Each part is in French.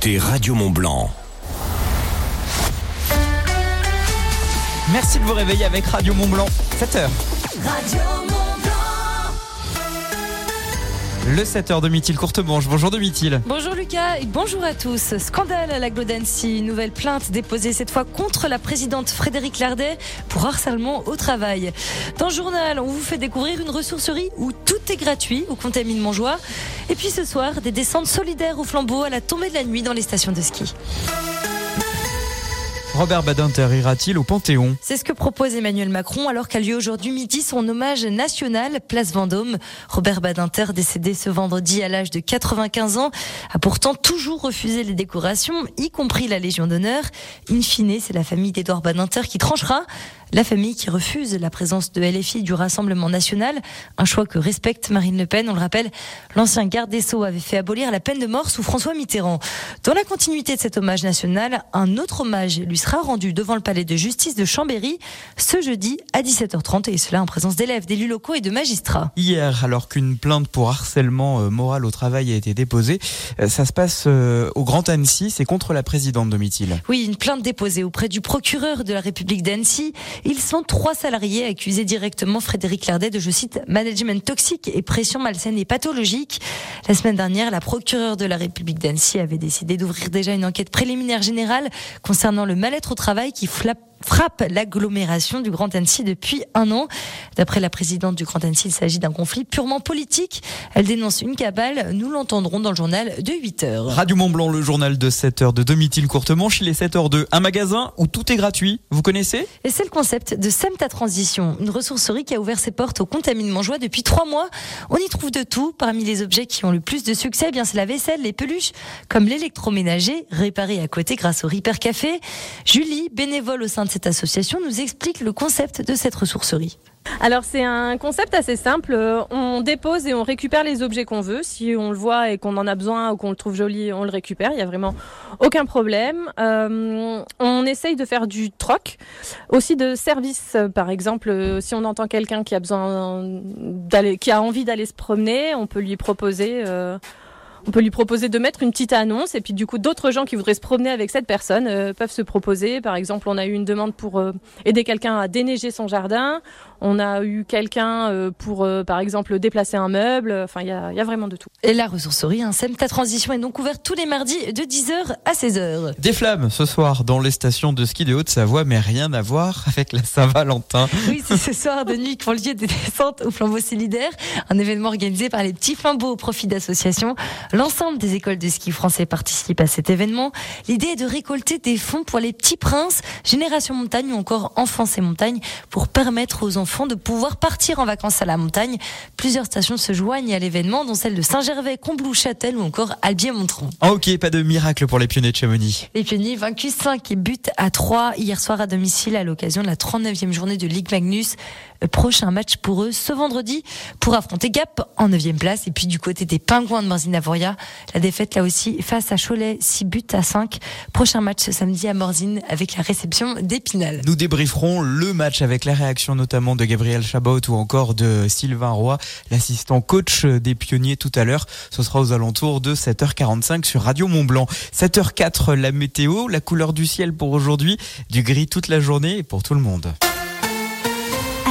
T'es Radio Mont Blanc. Merci de vous réveiller avec Radio Mont Blanc, 7h. Radio Mont Le 7h de Mithil Courtemanche. Bonjour de. Bonjour Lucas et bonjour à tous. Scandale à la Glodancy. Nouvelle plainte déposée cette fois contre la présidente Frédéric Lardet pour harcèlement au travail. Dans le journal, on vous fait découvrir une ressourcerie où tout est gratuit au Contamine Montjoie. Et puis ce soir, des descentes solidaires au flambeau à la tombée de la nuit dans les stations de ski. Robert Badinter ira-t-il au Panthéon? C'est ce que propose Emmanuel Macron alors qu'a lieu aujourd'hui midi son hommage national Place Vendôme. Robert Badinter, décédé ce vendredi à l'âge de 95 ans, a pourtant toujours refusé les décorations, y compris la Légion d'honneur. In fine, c'est la famille d'Edouard Badinter qui tranchera. La famille qui refuse la présence de LFI du Rassemblement national, un choix que respecte Marine Le Pen. On le rappelle, l'ancien garde des Sceaux avait fait abolir la peine de mort sous François Mitterrand. Dans la continuité de cet hommage national, un autre hommage lui sera rendu devant le palais de justice de Chambéry ce jeudi à 17h30 et cela en présence d'élèves, d'élus locaux et de magistrats. Hier, alors qu'une plainte pour harcèlement euh, moral au travail a été déposée, euh, ça se passe euh, au Grand Annecy, c'est contre la présidente Domitil. Oui, une plainte déposée auprès du procureur de la République d'Annecy. Ils sont trois salariés accusés directement Frédéric Lardet de, je cite, management toxique et pression malsaine et pathologique. La semaine dernière, la procureure de la République d'Annecy avait décidé d'ouvrir déjà une enquête préliminaire générale concernant le mal-être au travail qui flappe frappe l'agglomération du Grand Annecy depuis un an. D'après la présidente du Grand Annecy, il s'agit d'un conflit purement politique. Elle dénonce une cabale. Nous l'entendrons dans le journal de 8 heures. Radio Mont Blanc, le journal de 7 heures de Domitil Courtemanche. Il est 7 heures de un magasin où tout est gratuit. Vous connaissez? Et c'est le concept de Semta Transition, une ressourcerie qui a ouvert ses portes au Contamine Montjoie depuis trois mois. On y trouve de tout. Parmi les objets qui ont le plus de succès, eh bien c'est la vaisselle, les peluches, comme l'électroménager, réparé à côté grâce au Repair Café. Julie, bénévole au sein de cette association, nous explique le concept de cette ressourcerie. Alors c'est un concept assez simple. Euh, On dépose et on récupère les objets qu'on veut. Si on le voit et qu'on en a besoin ou qu'on le trouve joli, on le récupère. Il n'y a vraiment aucun problème. Euh, on essaye de faire du troc, aussi de service. Par exemple, euh, si on entend quelqu'un qui a besoin d'aller, qui a envie d'aller se promener, on peut lui proposer. On peut lui proposer de mettre une petite annonce et puis du coup d'autres gens qui voudraient se promener avec cette personne euh, peuvent se proposer. Par exemple, on a eu une demande pour euh, aider quelqu'un à déneiger son jardin. On a eu quelqu'un euh, pour, euh, par exemple, déplacer un meuble. Enfin, il y a, il y a vraiment de tout. Et la ressourcerie, un Semta Transition est donc ouverte tous les mardis de 10h à 16h. Des flammes ce soir dans les stations de ski de Haute-Savoie, mais rien à voir avec la Saint-Valentin. Oui, c'est ce soir de nuit qu'ont lieu des descentes au flambeau solidaire, un événement organisé par les petits flambeaux au profit d'associations. L'ensemble des écoles de ski français participent à cet événement. L'idée est de récolter des fonds pour les petits princes, Génération Montagne ou encore Enfance et Montagne pour permettre aux enfants de pouvoir partir en vacances à la montagne. Plusieurs stations se joignent à l'événement, dont celle de Saint-Gervais, Combloux, Châtel ou encore Albier-Montron. En hockey, pas de miracle pour les pionniers de Chamonix. Les pionniers vaincus 5 et buts à 3 hier soir à domicile à l'occasion de la 39e journée de Ligue Magnus. Prochain match pour eux ce vendredi pour affronter Gap en 9e place. Et puis du côté des Pingouins de Morzine-Avoria, la défaite là aussi face à Cholet, 6 buts à 5. Prochain match ce samedi à Morzine avec la réception d'Épinal. Nous débrieferons le match avec la réaction notamment de Gabriel Chabot ou encore de Sylvain Roy, l'assistant coach des pionniers tout à l'heure. Ce sera aux alentours de 7h45 sur Radio Mont Blanc. 7h04, la météo, la couleur du ciel pour aujourd'hui, du gris toute la journée et pour tout le monde.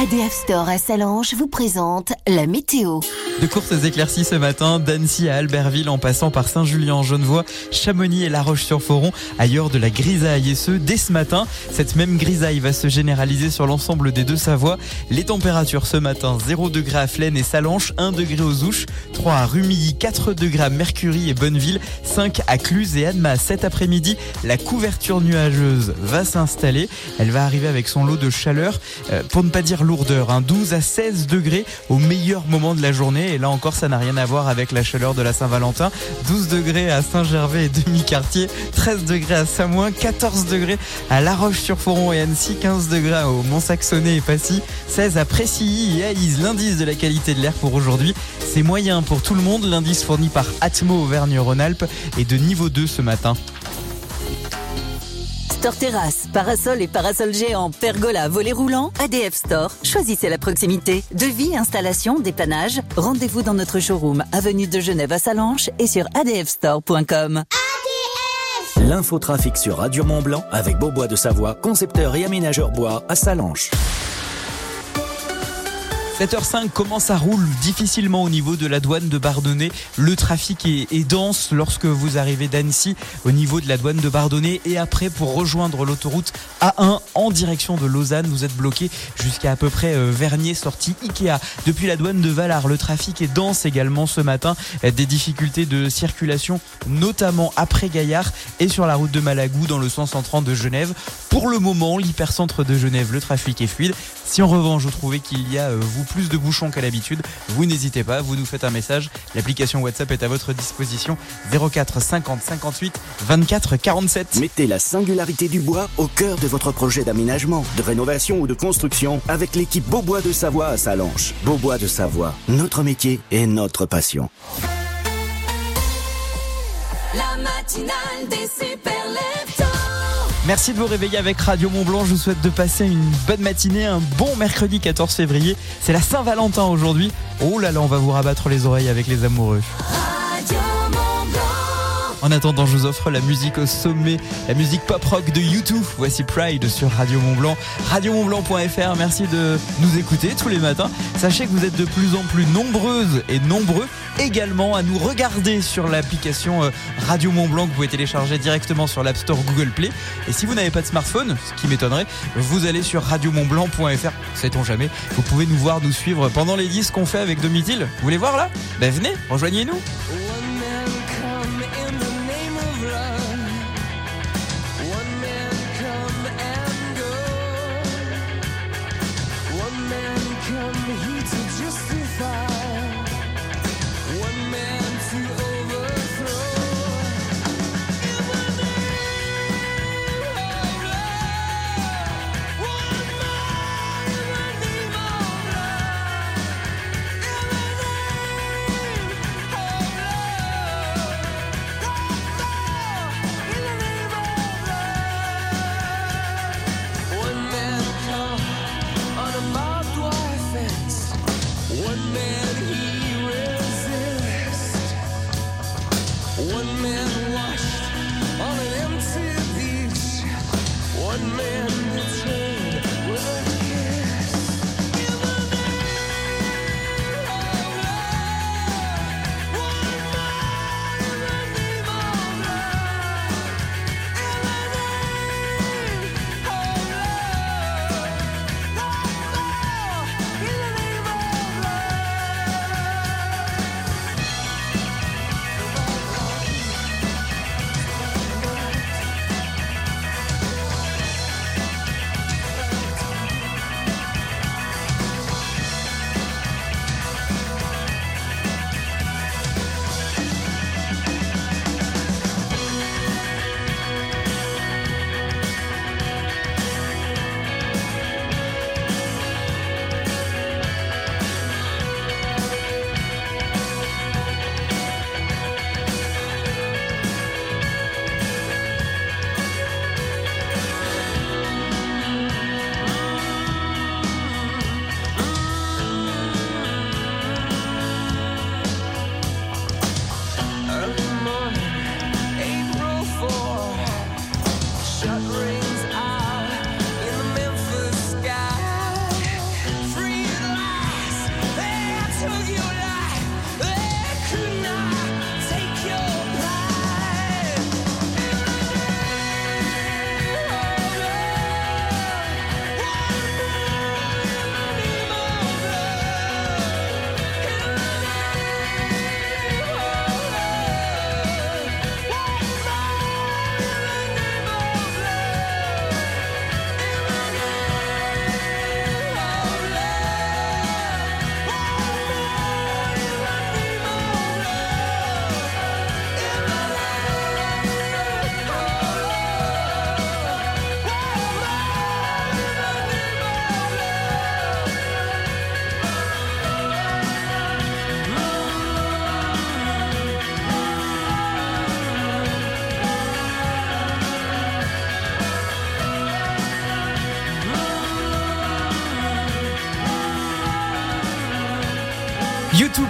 ADF Store à Salange vous présente la météo. De courtes éclaircies ce matin, d'Annecy à Albertville en passant par Saint-Julien-en-Genevois, Chamonix et La Roche-sur-Foron, ailleurs de la grisaille et ce dès ce matin. Cette même grisaille va se généraliser sur l'ensemble des deux Savoies. Les températures ce matin, 0 degré à Flaine et Salanches, 1 degré aux Ouches, 3 à Rumilly, 4 degrés à Mercury et Bonneville, 5 à Cluse et Annemasse. Cet après-midi, la couverture nuageuse va s'installer. Elle va arriver avec son lot de chaleur, euh, pour ne pas dire lourdeur, hein, 12 à 16 degrés au meilleur moment de la journée. Et là encore, ça n'a rien à voir avec la chaleur de la Saint-Valentin. 12 degrés à Saint-Gervais et demi-quartier, 13 degrés à Samoin, 14 degrés à La Roche-sur-Foron et Annecy, 15 degrés au Mont-Saxonnet et Passy, 16 à Précilly et Aïs. L'indice de la qualité de l'air pour aujourd'hui, c'est moyen pour tout le monde. L'indice fourni par Atmo Auvergne-Rhône-Alpes est de niveau 2 ce matin. Store Terrasse, parasol et parasol géant, pergola, volet roulant, ADF Store. Choisissez la proximité. Devis, installation, dépannage. Rendez-vous dans notre showroom, avenue de Genève à Salanches et sur adfstore.com. L'infotrafic sur Radio Mont Blanc avec Beaubois de Savoie, concepteur et aménageur bois à Salanches. 7h05, comment ça roule difficilement au niveau de la douane de Bardonnay? Le trafic est, dense lorsque vous arrivez d'Annecy au niveau de la douane de Bardonnay et après pour rejoindre l'autoroute A1 en direction de Lausanne, vous êtes bloqué jusqu'à à peu près euh, Vernier, sortie Ikea. Depuis la douane de Valar, le trafic est dense également ce matin. Des difficultés de circulation, notamment après Gaillard et sur la route de Malagou dans le sens entrant de Genève. Pour le moment, l'hypercentre de Genève, le trafic est fluide. Si en revanche vous trouvez qu'il y a euh, vous plus de bouchons qu'à l'habitude, vous n'hésitez pas, vous nous faites un message. L'application WhatsApp est à votre disposition 04 50 58 24 47. Mettez la singularité du bois au cœur de votre projet d'aménagement, de rénovation ou de construction avec l'équipe Beaubois de Savoie à Salanches. Beaubois de Savoie, notre métier et notre passion. La matinale des super Merci de vous réveiller avec Radio Mont Blanc. Je vous souhaite de passer une bonne matinée, un bon mercredi 14 février. C'est la Saint-Valentin aujourd'hui. Oh là là, on va vous rabattre les oreilles avec les amoureux. En attendant, je vous offre la musique au sommet, la musique pop rock de YouTube. Voici Pride sur Radio Mont Blanc, radiomontblanc.fr. Merci de nous écouter tous les matins. Sachez que vous êtes de plus en plus nombreuses et nombreux également à nous regarder sur l'application euh, Radio Mont Blanc que vous pouvez télécharger directement sur l'App Store Google Play. Et si vous n'avez pas de smartphone, ce qui m'étonnerait, vous allez sur radiomontblanc.fr. Sait-on jamais Vous pouvez nous voir, nous suivre pendant les disques qu'on fait avec Domitil. Vous voulez voir là? Ben venez, rejoignez-nous.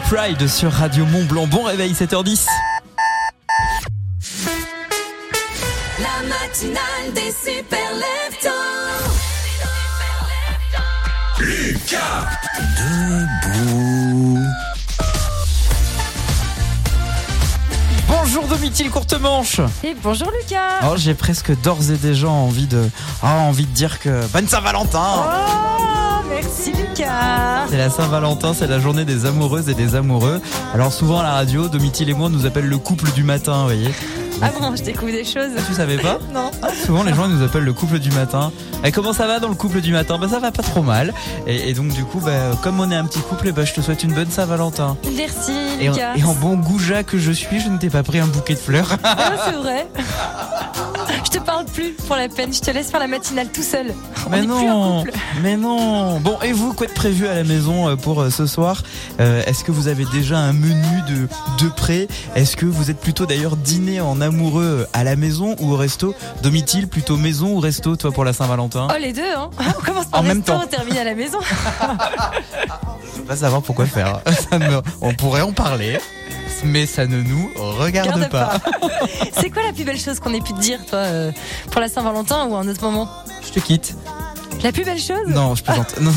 Pride sur Radio Mont Blanc. Bon réveil 7h10. La matinale des super leftos. Lucas Debout. Bonjour Domitil Courtemanche Et bonjour Lucas Oh j'ai presque d'ores et déjà envie de ah, envie de dire que bonne Saint-Valentin Oh, C'est la Saint-Valentin, c'est la journée des amoureuses et des amoureux. Alors souvent à la radio, Domitil et moi on nous appelle le couple du matin, vous voyez. Ah bon, je découvre des choses. Tu savais pas Non. Souvent les gens nous appellent le couple du matin. Et comment ça va dans le couple du matin? Bah ça va pas trop mal. Et, et donc du coup, bah, comme on est un petit couple, bah, je te souhaite une bonne Saint-Valentin. Merci Et, en- et en bon goujat que je suis, je ne t'ai pas pris un bouquet de fleurs. Ah, c'est vrai. Je te parle plus pour la peine, je te laisse faire la matinale tout seul. On Mais plus non, couple. mais non. Bon, et vous, quoi de prévu à la maison euh, pour euh, ce soir? Euh, Est-ce que vous avez déjà un menu de de près Est-ce que vous êtes plutôt d'ailleurs dîner en amoureux à la maison ou au resto? Domitil, plutôt maison ou resto, toi pour la Saint-Valentin? Oh les deux, hein. On commence par En même temps. on termine à la maison. Je veux pas savoir pourquoi faire. Ça me- on pourrait en parler, mais ça ne nous regarde Garde pas. C'est quoi la plus belle chose qu'on ait pu te dire, toi, euh, pour la Saint-Valentin ou à un autre moment Je te quitte. La plus belle chose Non, je plaisante. Non.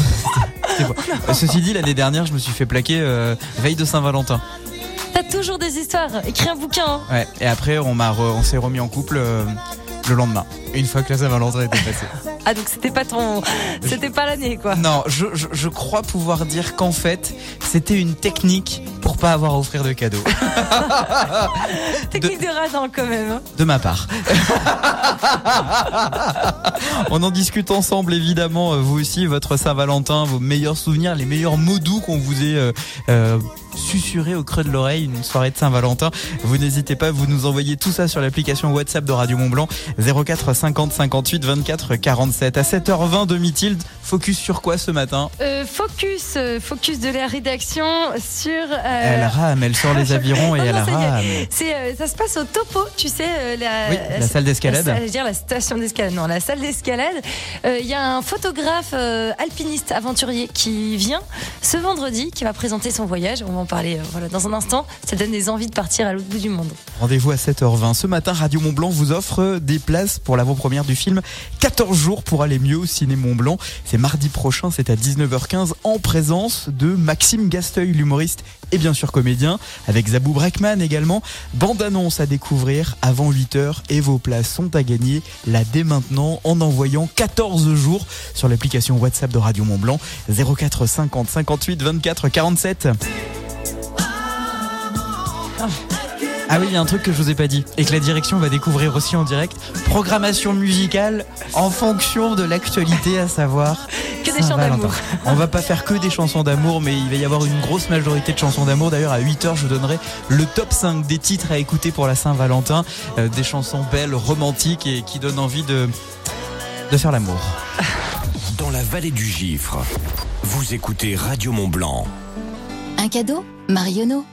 Euh, Ceci dit, l'année dernière, je me suis fait plaquer euh, veille de Saint-Valentin. T'as toujours des histoires. Écris un bouquin. hein. Ouais, et après, on, m'a re- on s'est remis en couple euh, le lendemain, une fois que la Saint-Valentin était passée. Ah donc c'était pas ton, c'était pas l'année quoi. Non, je, je, je crois pouvoir dire qu'en fait, c'était une technique pour pas avoir à offrir de cadeaux, Technique de radin quand même. hein. de ma part. on en discute ensemble, évidemment, euh, vous aussi, votre Saint-Valentin, vos meilleurs souvenirs, les meilleurs mots doux qu'on vous ait euh, susurrés au creux de l'oreille, une soirée de Saint-Valentin. Vous n'hésitez pas, vous nous envoyez tout ça sur l'application WhatsApp de Radio Mont-Blanc, 04 50 58 24 47. À 7h20 de Mithilde, focus sur quoi ce matin? Euh, focus, euh, focus de la rédaction sur. euh, Elle rame, elle sort les avirons et Non, elle non, rame. C'est, euh, ça se passe au topo, tu sais, la, Oui, la salle d'escalade. la dire la station d'escalade, non, la salle d'escalade. Il y a un photographe alpiniste aventurier qui vient ce vendredi, qui va présenter son voyage. On parler euh, voilà, dans un instant. Ça donne des envies de partir à l'autre bout du monde. Rendez-vous à 7h20. Ce matin, Radio Mont Blanc vous offre des places pour l'avant-première du film 14 jours pour aller mieux au ciné Mont Blanc. C'est mardi prochain, c'est à 19h15 en présence de Maxime Gasteuil, l'humoriste et bien sûr comédien, avec Zabou Breckman également. Bande-annonce à découvrir avant 8h et vos places sont à gagner là dès maintenant en envoyant 14 jours sur l'application WhatsApp de Radio Mont Blanc 04 50 58 24 47. Ah oui, il y a un truc que je vous ai pas dit et que la direction va découvrir aussi en direct. Programmation musicale en fonction de l'actualité, à savoir Que des Saint-Valentin. d'amour. On va pas faire que des chansons d'amour, mais il va y avoir une grosse majorité de chansons d'amour. D'ailleurs, à 8h, je vous donnerai le top 5 des titres à écouter pour la Saint-Valentin. Euh, des chansons belles, romantiques et qui donnent envie de, de faire l'amour. Dans la vallée du Gifre, vous écoutez Radio Mont Blanc. Un cadeau? Marionneau.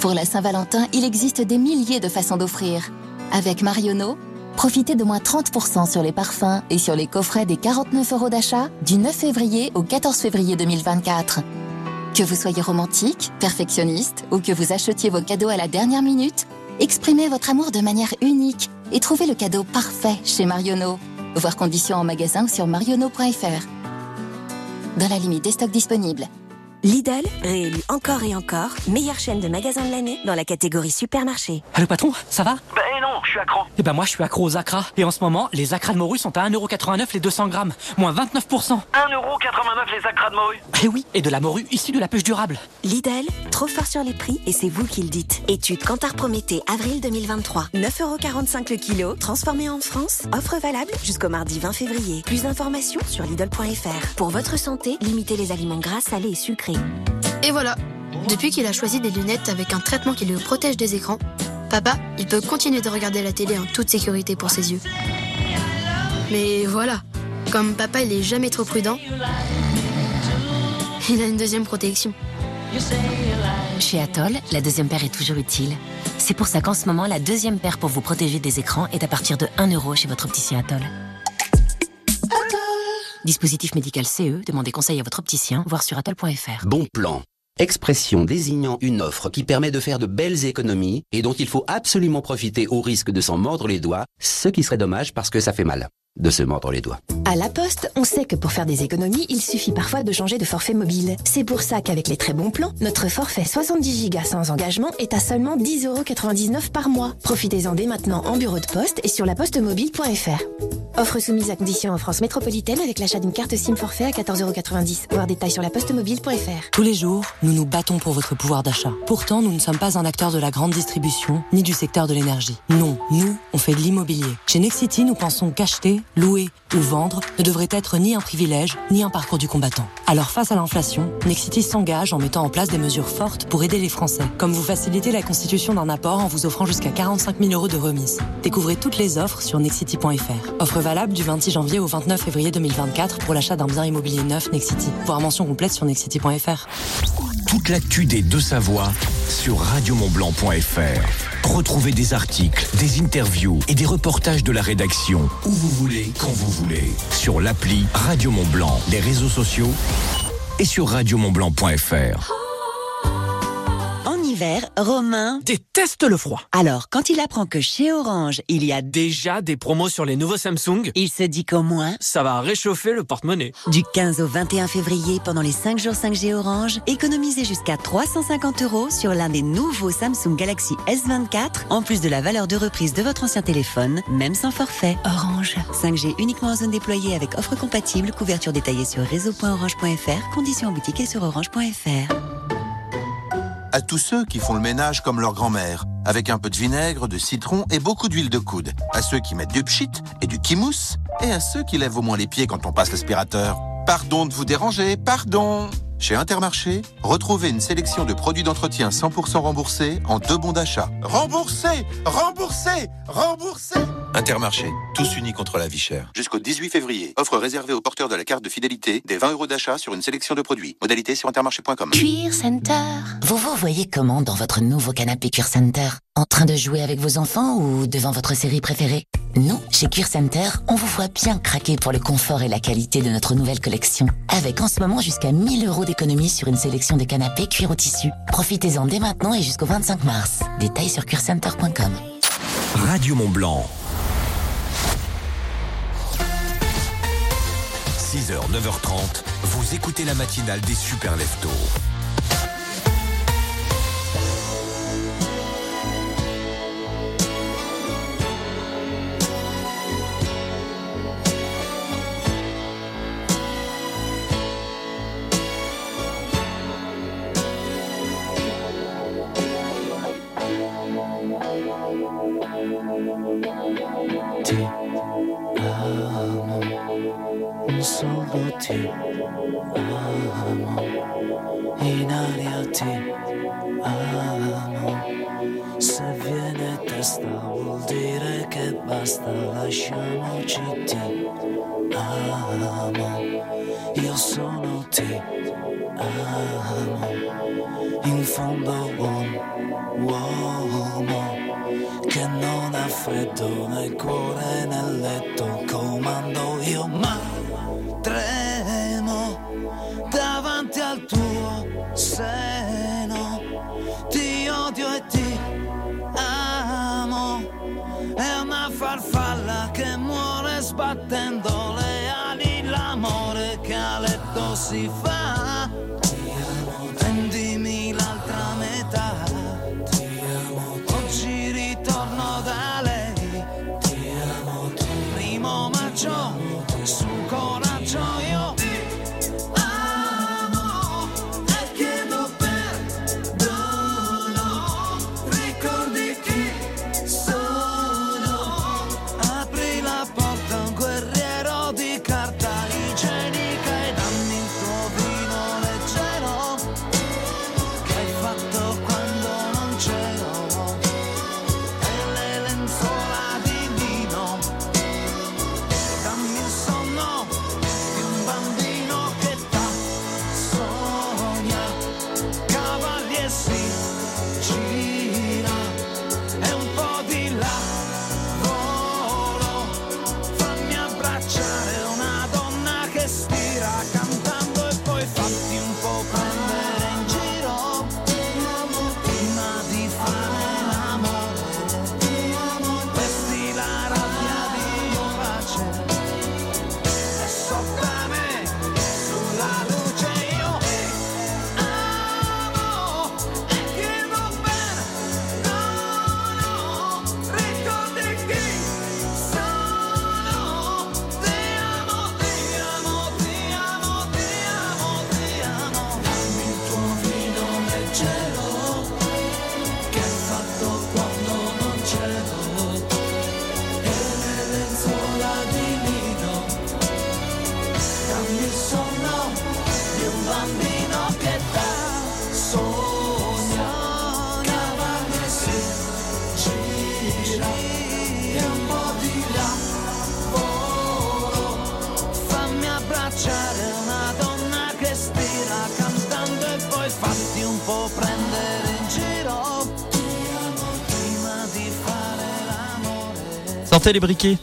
Pour la Saint-Valentin, il existe des milliers de façons d'offrir. Avec Marionneau, profitez de moins 30% sur les parfums et sur les coffrets des 49 euros d'achat du 9 février au 14 février 2024. Que vous soyez romantique, perfectionniste ou que vous achetiez vos cadeaux à la dernière minute, exprimez votre amour de manière unique et trouvez le cadeau parfait chez Marionneau. Voir conditions en magasin ou sur marionneau.fr. Dans la limite des stocks disponibles. Lidl, réélu encore et encore, meilleure chaîne de magasins de l'année dans la catégorie supermarché. Allô patron, ça va? Ben non, je suis accro. Eh ben moi je suis accro aux acras. Et en ce moment, les acras de morue sont à 1,89€ les 200 grammes. Moins 29%. 1,89€ les acras de morue. Eh oui, et de la morue issue de la pêche durable. Lidl, trop fort sur les prix et c'est vous qui le dites. Étude Cantar Prométhée, avril 2023. 9,45€ le kilo, transformé en France. Offre valable jusqu'au mardi 20 février. Plus d'informations sur Lidl.fr. Pour votre santé, limitez les aliments gras, salés et sucrés. Et voilà. Depuis qu'il a choisi des lunettes avec un traitement qui le protège des écrans, papa, il peut continuer de regarder la télé en toute sécurité pour ses yeux. Mais voilà, comme papa il est jamais trop prudent, il a une deuxième protection. Chez Atoll, la deuxième paire est toujours utile. C'est pour ça qu'en ce moment, la deuxième paire pour vous protéger des écrans est à partir de 1 euro chez votre opticien Atoll. Dispositif médical CE, demandez conseil à votre opticien, voir sur atoll.fr. Bon plan. expression désignant une offre qui permet de faire de belles économies et dont il faut absolument profiter au risque de s'en mordre les doigts, ce qui serait dommage parce que ça fait mal de se mordre les doigts. À La Poste, on sait que pour faire des économies, il suffit parfois de changer de forfait mobile. C'est pour ça qu'avec les très bons plans, notre forfait 70 Go sans engagement est à seulement 10,99€ par mois. Profitez-en dès maintenant en bureau de poste et sur lapostemobile.fr. Offre soumise à condition en France métropolitaine avec l'achat d'une carte SIM forfait à 14,90€. Voir détails sur lapostemobile.fr. Tous les jours, nous nous battons pour votre pouvoir d'achat. Pourtant, nous ne sommes pas un acteur de la grande distribution ni du secteur de l'énergie. Non, nous, on fait de l'immobilier. Chez Nexity, nous pensons qu'acheter, louer ou vendre ne devrait être ni un privilège ni un parcours du combattant. Alors face à l'inflation, Nexity s'engage en mettant en place des mesures fortes pour aider les Français, comme vous faciliter la constitution d'un apport en vous offrant jusqu'à 45 000 euros de remise. Découvrez toutes les offres sur nexity.fr. Offre valable du 26 janvier au 29 février 2024 pour l'achat d'un bien immobilier neuf Nexity. Voir mention complète sur nexity.fr. Toute l'actu des deux Savoies sur radiomontblanc.fr. Retrouvez des articles, des interviews et des reportages de la rédaction où vous voulez, quand vous voulez. Sur l'appli Radio Mont Blanc, les réseaux sociaux et sur radiomontblanc.fr. Hiver, Romain déteste le froid. Alors, quand il apprend que chez Orange, il y a déjà des promos sur les nouveaux Samsung, il se dit qu'au moins, ça va réchauffer le porte-monnaie. Du 15 au 21 février, pendant les 5 jours 5G Orange, économisez jusqu'à 350 euros sur l'un des nouveaux Samsung Galaxy S24, en plus de la valeur de reprise de votre ancien téléphone, même sans forfait. Orange. 5G uniquement en zone déployée avec offre compatible, couverture détaillée sur réseau.orange.fr, conditions en boutique et sur orange.fr. À tous ceux qui font le ménage comme leur grand-mère, avec un peu de vinaigre, de citron et beaucoup d'huile de coude. À ceux qui mettent du pchit et du kimousse. Et à ceux qui lèvent au moins les pieds quand on passe l'aspirateur. Pardon de vous déranger, pardon Chez Intermarché, retrouvez une sélection de produits d'entretien 100% remboursés en deux bons d'achat. Remboursés Remboursés Remboursés Intermarché, tous unis contre la vie chère. Jusqu'au 18 février, offre réservée aux porteurs de la carte de fidélité des 20 euros d'achat sur une sélection de produits. Modalité sur intermarché.com. Cuir Center. Vous vous voyez comment dans votre nouveau canapé Cuir Center? En train de jouer avec vos enfants ou devant votre série préférée? Nous, chez Cuir Center, on vous voit bien craquer pour le confort et la qualité de notre nouvelle collection. Avec en ce moment jusqu'à 1000 euros d'économie sur une sélection de canapés cuir au tissu. Profitez-en dès maintenant et jusqu'au 25 mars. Détails sur cuircenter.com. Radio Mont Blanc. 6h, 9h30, vous écoutez la matinale des super leftos. Ti amo, in aria ti amo. Se viene testa vuol dire che basta, lasciamoci ti amo. Io sono ti amo, in fondo un uomo che non ha freddo nel cuore nel letto comando io ma tremo seno. Ti odio e ti amo. È una farfalla che muore sbattendo le ali. L'amore che a letto si fa. Prendimi l'altra metà. Oggi ritorno da lei. Ti amo Primo maggio Sortez les briquets.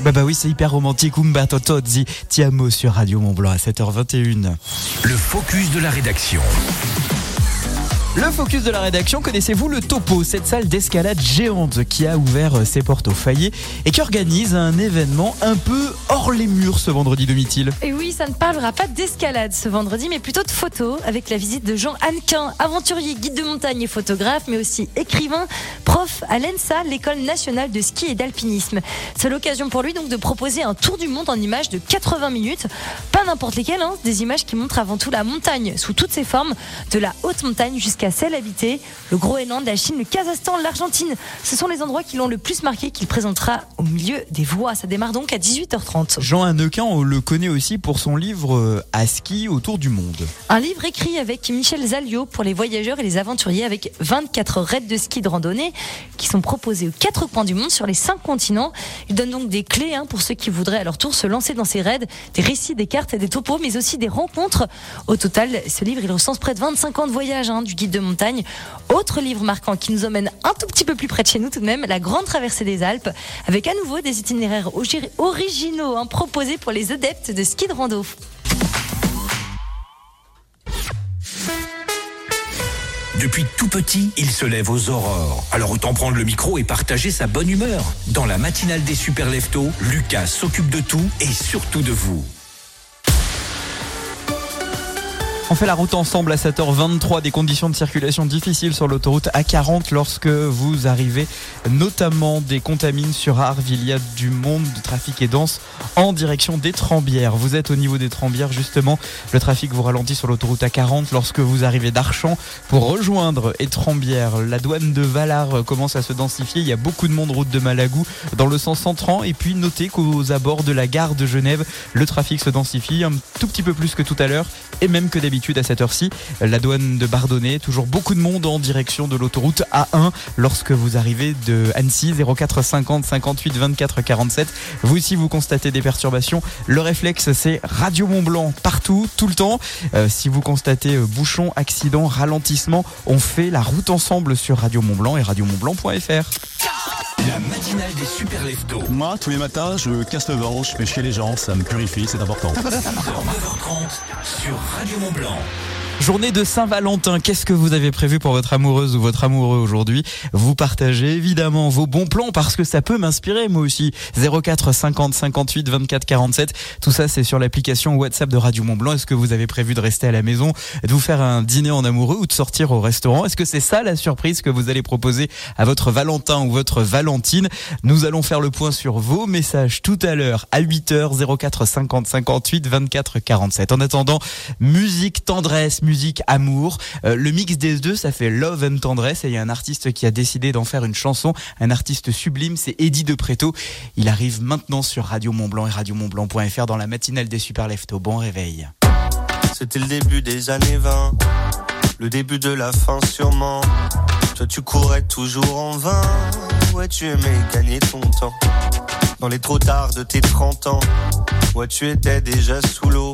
Bah bah oui, c'est hyper romantique. Umberto Tozzi, Ti amo sur Radio Mont Blanc à 7h21. Le focus de la rédaction. Le focus de la rédaction, connaissez-vous le Topo, cette salle d'escalade géante qui a ouvert ses portes au foyer et qui organise un événement un peu hors les murs ce vendredi demi-til Et oui, ça ne parlera pas d'escalade ce vendredi, mais plutôt de photos, avec la visite de Jean Hannequin, aventurier, guide de montagne et photographe, mais aussi écrivain, prof à l'ENSA, l'école nationale de ski et d'alpinisme. C'est l'occasion pour lui donc de proposer un tour du monde en images de 80 minutes, pas n'importe lesquelles, hein, des images qui montrent avant tout la montagne sous toutes ses formes, de la haute montagne jusqu'à celle habitée, le Groenland, la Chine, le Kazakhstan, l'Argentine. Ce sont les endroits qui l'ont le plus marqué qu'il présentera au milieu des voies. Ça démarre donc à 18h30. Jean Hannequin, on le connaît aussi pour son livre euh, à ski autour du monde. Un livre écrit avec Michel Zalio pour les voyageurs et les aventuriers avec 24 raids de ski de randonnée qui sont proposés aux quatre coins du monde sur les cinq continents. Il donne donc des clés hein, pour ceux qui voudraient à leur tour se lancer dans ces raids, des récits, des cartes et des topos, mais aussi des rencontres. Au total, ce livre, il recense près de 25 ans de voyage hein, du guide montagne. Autre livre marquant qui nous emmène un tout petit peu plus près de chez nous tout de même, la grande traversée des Alpes, avec à nouveau des itinéraires originaux hein, proposés pour les adeptes de ski de rando. Depuis tout petit, il se lève aux aurores. Alors autant prendre le micro et partager sa bonne humeur. Dans la matinale des super leftos, Lucas s'occupe de tout et surtout de vous. On fait la route ensemble à 7h23, des conditions de circulation difficiles sur l'autoroute A40 lorsque vous arrivez notamment des contamines sur Arves. Il y a du monde, du trafic est dense en direction des Trembières. Vous êtes au niveau des Trembières justement, le trafic vous ralentit sur l'autoroute A40 lorsque vous arrivez d'Archamps pour rejoindre Étrembières. La douane de Valar commence à se densifier, il y a beaucoup de monde route de Malagou dans le sens entrant et puis notez qu'aux abords de la gare de Genève, le trafic se densifie un tout petit peu plus que tout à l'heure et même que d'habitude à cette heure-ci. La douane de Bardonnay, toujours beaucoup de monde en direction de l'autoroute A1 lorsque vous arrivez de Annecy 04 50 58 24 47. Vous aussi vous constatez des perturbations. Le réflexe c'est Radio Mont Blanc partout, tout le temps. Euh, si vous constatez euh, bouchon, accident, ralentissement, on fait la route ensemble sur Radio Mont Blanc et radiomontblanc.fr. La matinale des super leftos. Moi, tous les matins, je casse le vent, je fais chier les gens, ça me purifie, c'est important. 9h30 sur Radio Mont Blanc. Verão. Journée de Saint-Valentin, qu'est-ce que vous avez prévu pour votre amoureuse ou votre amoureux aujourd'hui? Vous partagez évidemment vos bons plans parce que ça peut m'inspirer moi aussi. 04 50 58 24 47, tout ça c'est sur l'application WhatsApp de Radio Mont Blanc. Est-ce que vous avez prévu de rester à la maison, de vous faire un dîner en amoureux ou de sortir au restaurant? Est-ce que c'est ça la surprise que vous allez proposer à votre Valentin ou votre Valentine? Nous allons faire le point sur vos messages tout à l'heure à 8h 04 50 58 24 47. En attendant, musique tendresse, musique amour. Euh, le mix des deux, ça fait love and tendresse. Et il y a un artiste qui a décidé d'en faire une chanson, un artiste sublime, c'est Eddie De Preto. Il arrive maintenant sur Radio Mont Blanc et radiomontblanc.fr dans la matinale des Super Leftos. Bon réveil. C'était le début des années 20, le début de la fin sûrement. Toi tu courais toujours en vain, ouais tu aimais gagner ton temps. Dans les trop tard de tes 30 ans, ouais tu étais déjà sous l'eau.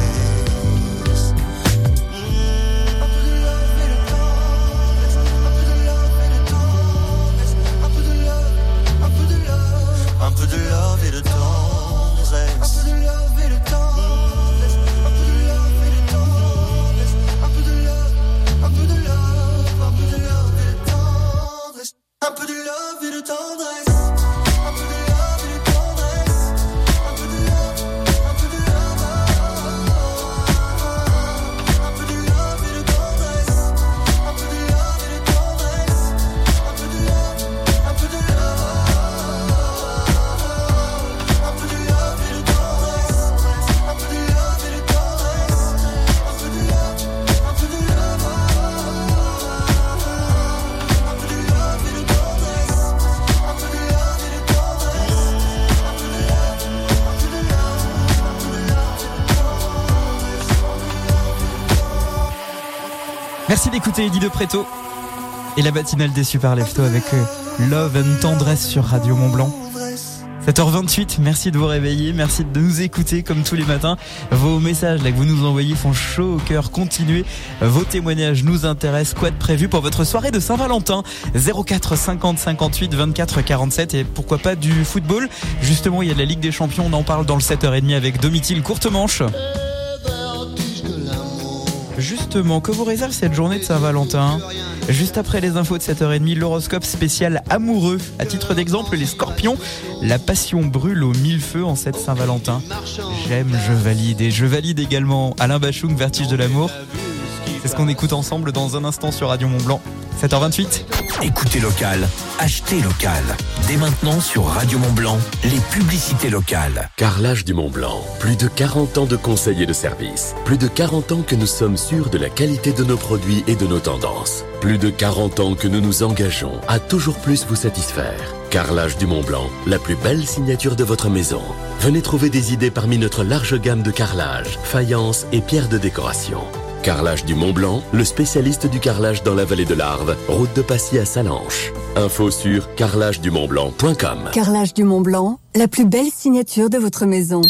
D'écouter Eddie et la matinale des Super Lefto avec euh, Love and Tendresse sur Radio Mont Blanc. 7h28, merci de vous réveiller, merci de nous écouter comme tous les matins. Vos messages que vous nous envoyez font chaud au cœur. Continuez, vos témoignages nous intéressent. Quoi de prévu pour votre soirée de Saint-Valentin? 04 50 58 24 47 et pourquoi pas du football? Justement, il y a de la Ligue des Champions, on en parle dans le 7h30 avec Domitil Courte Manche. Justement, que vous réserve cette journée de Saint-Valentin Juste après les infos de 7h30, l'horoscope spécial amoureux. À titre d'exemple, les scorpions, la passion brûle au mille feux en cette Saint-Valentin. J'aime, je valide. Et je valide également Alain Bachung, Vertige de l'amour. C'est ce qu'on écoute ensemble dans un instant sur Radio Mont Blanc. 7h28. Écoutez local, achetez local. Dès maintenant sur Radio Mont Blanc, les publicités locales. Carrelage du Mont Blanc. Plus de 40 ans de conseils et de services. Plus de 40 ans que nous sommes sûrs de la qualité de nos produits et de nos tendances. Plus de 40 ans que nous nous engageons à toujours plus vous satisfaire. Carrelage du Mont Blanc, la plus belle signature de votre maison. Venez trouver des idées parmi notre large gamme de carrelage, faïence et pierres de décoration. Carrelage du Mont Blanc, le spécialiste du carrelage dans la vallée de l'Arve, route de Passy à Salanches. Info sur carrelagedumontblanc.com. Carrelage du Mont Blanc, la plus belle signature de votre maison.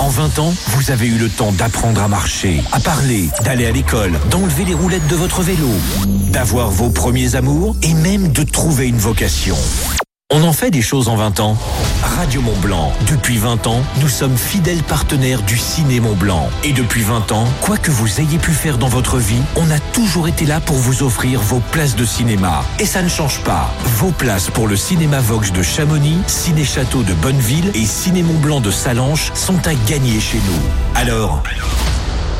En 20 ans, vous avez eu le temps d'apprendre à marcher, à parler, d'aller à l'école, d'enlever les roulettes de votre vélo, d'avoir vos premiers amours et même de trouver une vocation. On en fait des choses en 20 ans. Radio Mont Blanc. Depuis 20 ans, nous sommes fidèles partenaires du Ciné Mont Blanc. Et depuis 20 ans, quoi que vous ayez pu faire dans votre vie, on a toujours été là pour vous offrir vos places de cinéma. Et ça ne change pas. Vos places pour le Cinéma Vox de Chamonix, Ciné Château de Bonneville et Ciné Mont Blanc de Salanches sont à gagner chez nous. Alors,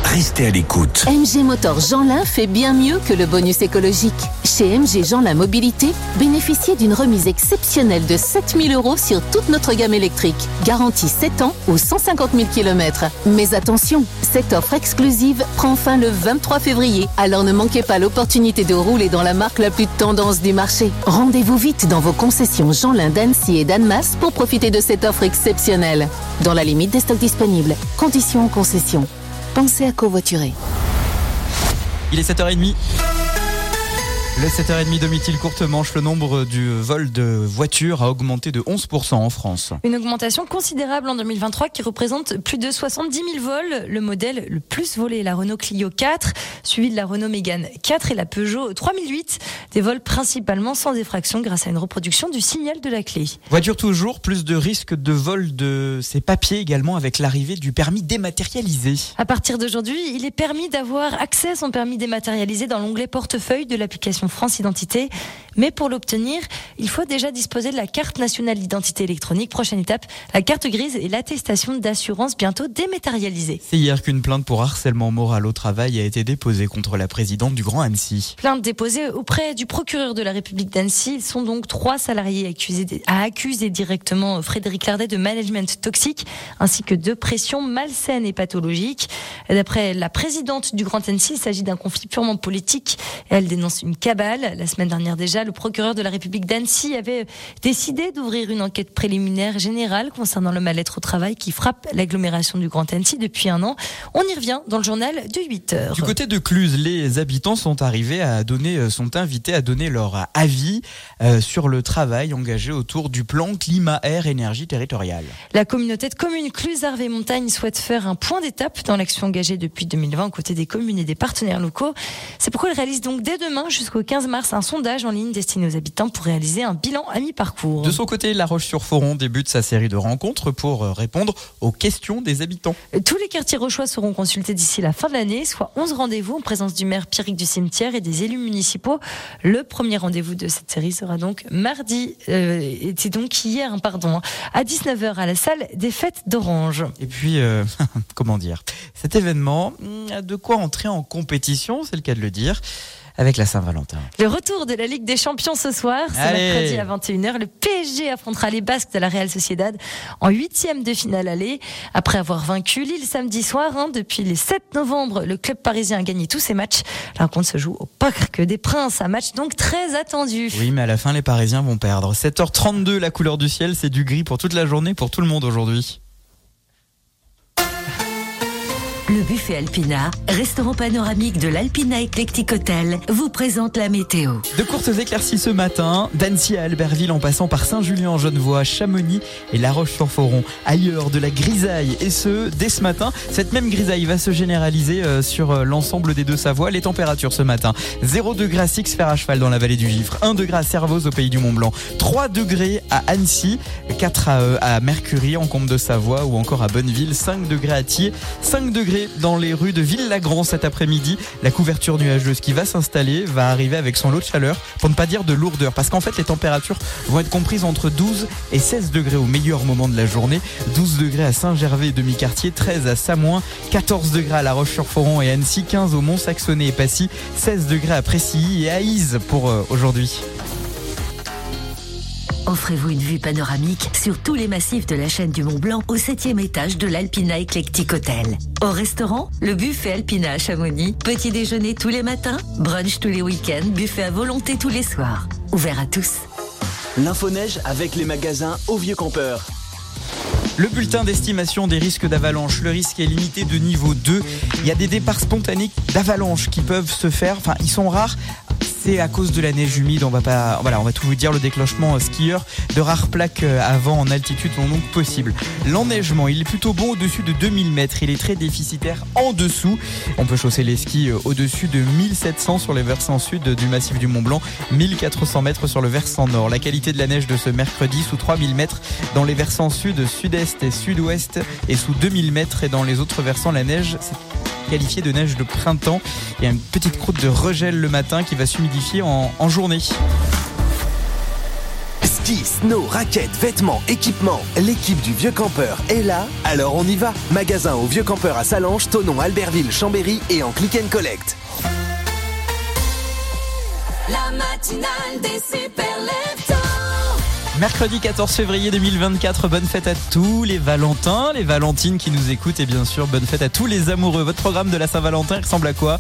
restez à l'écoute. MG Motor Jeanlin fait bien mieux que le bonus écologique. Chez MG Jeanlin Mobilité, bénéficiez d'une remise exceptionnelle de 7000 euros sur toute notre gamme électrique. Garantie 7 ans ou 150 000 km. Mais attention, cette offre exclusive prend fin le 23 février. Alors ne manquez pas l'opportunité de rouler dans la marque la plus tendance du marché. Rendez-vous vite dans vos concessions Jeanlin d'Annecy et d'Annemasse pour profiter de cette offre exceptionnelle. Dans la limite des stocks disponibles. Conditions en concession. Pensez à covoiturer. Il est 7h30. Le 7h30 Domitil courte manche, le nombre du vol de voitures a augmenté de 11% en France. Une augmentation considérable en 2023 qui représente plus de 70 000 vols. Le modèle le plus volé est la Renault Clio 4, suivi de la Renault Mégane 4 et la Peugeot 3008. Des vols principalement sans effraction grâce à une reproduction du signal de la clé. Voiture toujours, plus de risques de vol de ces papiers également avec l'arrivée du permis dématérialisé. À partir d'aujourd'hui, il est permis d'avoir accès à son permis dématérialisé dans l'onglet portefeuille de l'application France Identité. Mais pour l'obtenir, il faut déjà disposer de la carte nationale d'identité électronique. Prochaine étape, la carte grise et l'attestation d'assurance bientôt dématérialisée. C'est hier qu'une plainte pour harcèlement moral au travail a été déposée contre la présidente du Grand Annecy. Plainte déposée auprès du procureur de la République d'Annecy. Ils sont donc trois salariés accusés à accuser directement Frédéric Lardet de management toxique ainsi que de pression malsaine et pathologique. D'après la présidente du Grand Annecy, il s'agit d'un conflit purement politique. Elle dénonce une cabale La semaine dernière déjà, le procureur de la République d'Annecy avait décidé d'ouvrir une enquête préliminaire générale concernant le mal-être au travail qui frappe l'agglomération du Grand Annecy depuis un an. On y revient dans le journal de 8 heures. Du côté de Cluse, les habitants sont arrivés à donner, euh, sont invités à donner leur avis euh, sur le travail engagé autour du plan climat-air-énergie territoriale. La communauté de communes Cluse-Arve-Montagne souhaite faire un point d'étape dans l'action engagée depuis 2020 aux côtés des communes et des partenaires locaux. C'est pourquoi elle réalise donc dès demain jusqu'au 15 mars un sondage en ligne destiné aux habitants pour réaliser un bilan à mi-parcours. De son côté, La Roche-sur-Foron débute sa série de rencontres pour euh, répondre aux questions des habitants. Tous les quartiers rochois seront consultés d'ici la fin de l'année, soit 11 rendez-vous en présence du maire Pierrick du Cimetière et des élus municipaux. Le premier rendez-vous de cette série sera donc mardi, euh, c'est donc hier, hein, pardon, à 19h à la salle des fêtes d'Orange. Et puis, euh, comment dire, cet événement hum, a de quoi entrer en compétition, c'est le cas de le dire avec la Saint-Valentin. Le retour de la Ligue des Champions ce soir, c'est mercredi à 21h. Le PSG affrontera les Basques de la Real Sociedad en huitième de finale aller. Après avoir vaincu Lille samedi soir, hein, depuis le 7 novembre, le club parisien a gagné tous ses matchs. La rencontre se joue au Parc des Princes, un match donc très attendu. Oui, mais à la fin, les Parisiens vont perdre. 7h32, la couleur du ciel, c'est du gris pour toute la journée, pour tout le monde aujourd'hui. Le buffet Alpina, restaurant panoramique de l'Alpina Eclectic Hotel, vous présente la météo. De courtes éclaircies ce matin, d'Annecy à Albertville en passant par Saint-Julien en Genevois, Chamonix et La Roche-sur-Foron. Ailleurs, de la grisaille et ce, dès ce matin. Cette même grisaille va se généraliser euh, sur euh, l'ensemble des deux Savoies. Les températures ce matin, 0 degré à Six-Fer à cheval dans la vallée du Gifre, 1 degré à Servoz au pays du Mont-Blanc, 3 degrés à Annecy, 4 à, euh, à Mercury en Comte de Savoie ou encore à Bonneville, 5 degrés à Thiers, 5 degrés dans les rues de Ville-Lagrand cet après-midi. La couverture nuageuse qui va s'installer va arriver avec son lot de chaleur, pour ne pas dire de lourdeur, parce qu'en fait les températures vont être comprises entre 12 et 16 degrés au meilleur moment de la journée. 12 degrés à Saint-Gervais demi-quartier, 13 à Samoin, 14 degrés à La Roche-sur-Foron et Annecy, 15 au Mont-Saxonnet et Passy, 16 degrés à Précilly et à Ise pour euh, aujourd'hui. Offrez-vous une vue panoramique sur tous les massifs de la chaîne du Mont Blanc au septième étage de l'Alpina Eclectic Hotel. Au restaurant, le buffet Alpina à Chamonix, petit déjeuner tous les matins, brunch tous les week-ends, buffet à volonté tous les soirs. Ouvert à tous. L'info-neige avec les magasins au Vieux Campeur. Le bulletin d'estimation des risques d'avalanche. Le risque est limité de niveau 2. Il y a des départs spontanés d'avalanche qui peuvent se faire. Enfin, ils sont rares. C'est à cause de la neige humide. On va pas, voilà, on va tout vous dire. Le déclenchement euh, skieur de rares plaques euh, avant en altitude sont donc possibles. L'enneigement, il est plutôt bon au-dessus de 2000 mètres. Il est très déficitaire en dessous. On peut chausser les skis euh, au-dessus de 1700 sur les versants sud du massif du Mont Blanc, 1400 mètres sur le versant nord. La qualité de la neige de ce mercredi sous 3000 mètres dans les versants sud, sud-est et sud-ouest et sous 2000 mètres et dans les autres versants la neige c'est qualifié de neige de printemps. Il y a une petite croûte de regel le matin qui va s'humidifier en, en journée. Ski, snow, raquettes, vêtements, équipements. L'équipe du Vieux Campeur est là, alors on y va. Magasin au Vieux Campeur à Salange, Tonon, Albertville, Chambéry et en click and collect. La matinale des super. Mercredi 14 février 2024, bonne fête à tous les Valentins, les Valentines qui nous écoutent et bien sûr bonne fête à tous les amoureux. Votre programme de la Saint-Valentin ressemble à quoi?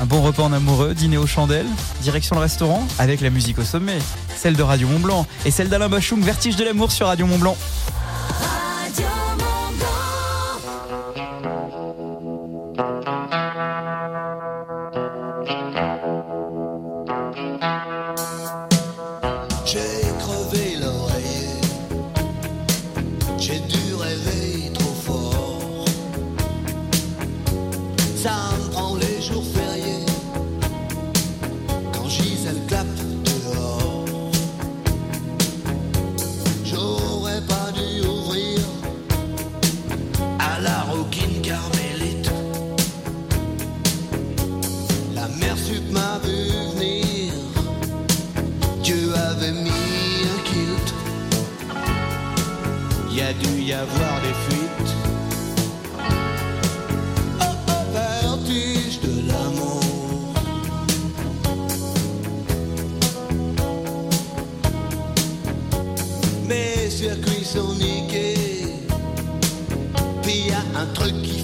Un bon repas en amoureux, dîner aux chandelles, direction le restaurant avec la musique au sommet, celle de Radio Mont Blanc et celle d'Alain Bachung, Vertige de l'amour sur Radio Mont Blanc. Avoir des fuites. Oh, vertige de l'amour. Mes circuits sont niqués. Puis y a un truc qui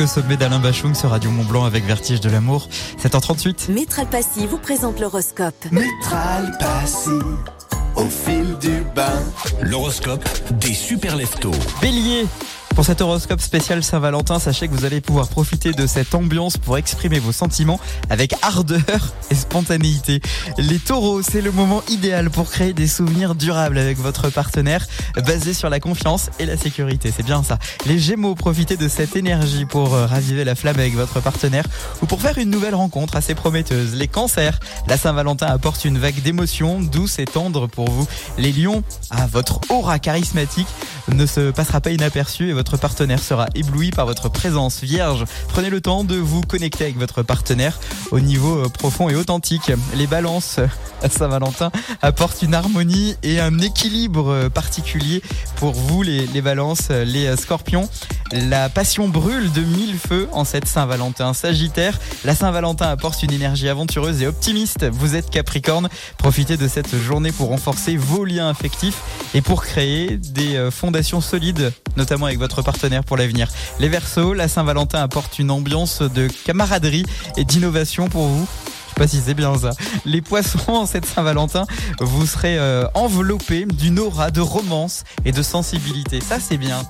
au sommet d'Alain Bachung sur Radio Mont Blanc avec Vertige de l'amour. 7h38. Métral Passy vous présente l'horoscope. Métral Passy, au fil du bain. L'horoscope des super leftos. Bélier pour cet horoscope spécial Saint-Valentin, sachez que vous allez pouvoir profiter de cette ambiance pour exprimer vos sentiments avec ardeur et spontanéité. Les taureaux, c'est le moment idéal pour créer des souvenirs durables avec votre partenaire, basés sur la confiance et la sécurité. C'est bien ça. Les gémeaux, profitez de cette énergie pour euh, raviver la flamme avec votre partenaire ou pour faire une nouvelle rencontre assez prometteuse. Les cancers, la Saint-Valentin apporte une vague d'émotions douce et tendre pour vous. Les lions, ah, votre aura charismatique ne se passera pas inaperçue et votre partenaire sera ébloui par votre présence vierge. Prenez le temps de vous connecter avec votre partenaire au niveau euh, profond et authentique. Les balances à Saint-Valentin apportent une harmonie et un équilibre euh, particulier pour vous les, les balances, les euh, scorpions. La passion brûle de mille feux en cette Saint-Valentin. Sagittaire, la Saint-Valentin apporte une énergie aventureuse et optimiste. Vous êtes Capricorne, profitez de cette journée pour renforcer vos liens affectifs et pour créer des fondations solides, notamment avec votre partenaire pour l'avenir. Les Verseaux, la Saint-Valentin apporte une ambiance de camaraderie et d'innovation pour vous. Je sais pas si c'est bien ça. Les poissons, en cette Saint-Valentin, vous serez euh, enveloppés d'une aura de romance et de sensibilité. Ça, c'est bien.